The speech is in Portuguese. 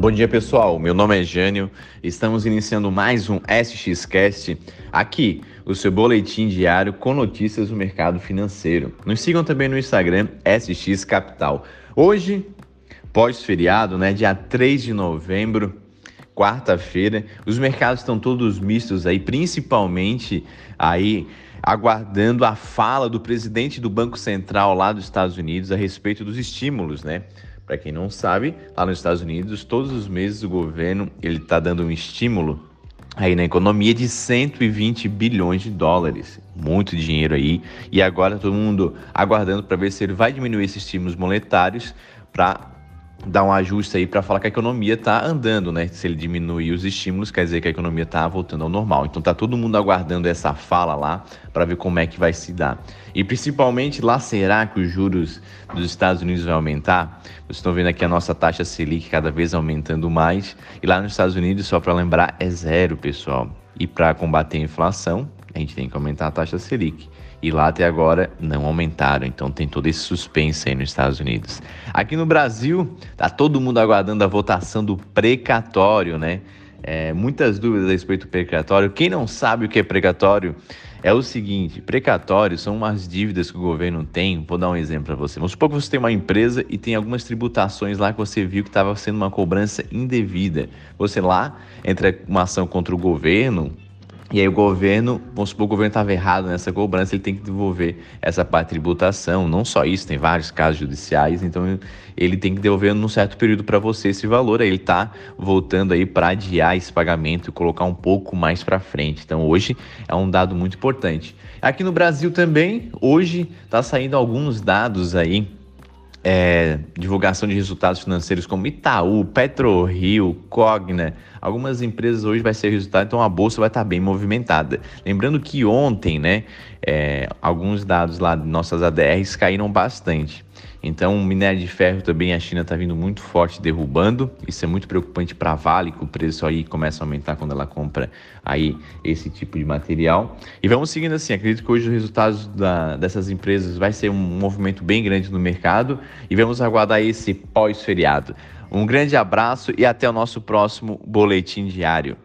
Bom dia pessoal, meu nome é Jânio, estamos iniciando mais um SXCast, aqui o seu boletim diário com notícias do mercado financeiro. Nos sigam também no Instagram SX Capital. Hoje, pós-feriado, né, dia 3 de novembro, quarta-feira, os mercados estão todos mistos aí, principalmente aí aguardando a fala do presidente do Banco Central lá dos Estados Unidos a respeito dos estímulos, né? Para quem não sabe, lá nos Estados Unidos, todos os meses o governo ele está dando um estímulo aí na economia de 120 bilhões de dólares, muito dinheiro aí. E agora todo mundo aguardando para ver se ele vai diminuir esses estímulos monetários para dar um ajuste aí para falar que a economia está andando, né? Se ele diminuir os estímulos, quer dizer que a economia está voltando ao normal. Então tá todo mundo aguardando essa fala lá para ver como é que vai se dar. E principalmente lá será que os juros dos Estados Unidos vai aumentar? Vocês estão vendo aqui a nossa taxa Selic cada vez aumentando mais. E lá nos Estados Unidos, só para lembrar, é zero, pessoal. E para combater a inflação, a gente tem que aumentar a taxa Selic e lá até agora não aumentaram. Então tem todo esse suspense aí nos Estados Unidos. Aqui no Brasil, tá todo mundo aguardando a votação do precatório, né? É, muitas dúvidas a respeito do precatório. Quem não sabe o que é precatório é o seguinte: precatórios são umas dívidas que o governo tem. Vou dar um exemplo para você. Vamos supor que você tem uma empresa e tem algumas tributações lá que você viu que estava sendo uma cobrança indevida. Você lá entra uma ação contra o governo e aí o governo, vamos supor, o governo estava errado nessa cobrança, ele tem que devolver essa parte de tributação. Não só isso, tem vários casos judiciais, então ele tem que devolver num certo período para você esse valor. Aí ele está voltando aí para adiar esse pagamento e colocar um pouco mais para frente. Então hoje é um dado muito importante. Aqui no Brasil também, hoje está saindo alguns dados aí é, divulgação de resultados financeiros como Itaú, PetroRio, Cogna, algumas empresas hoje vai ser resultado, então a bolsa vai estar bem movimentada. Lembrando que ontem, né, é, alguns dados lá de nossas ADRs caíram bastante. Então, o minério de ferro também a China está vindo muito forte, derrubando. Isso é muito preocupante para a Vale, que o preço aí começa a aumentar quando ela compra aí esse tipo de material. E vamos seguindo assim. Acredito que hoje os resultados da, dessas empresas vai ser um movimento bem grande no mercado e vamos aguardar esse pós-feriado. Um grande abraço e até o nosso próximo boletim diário.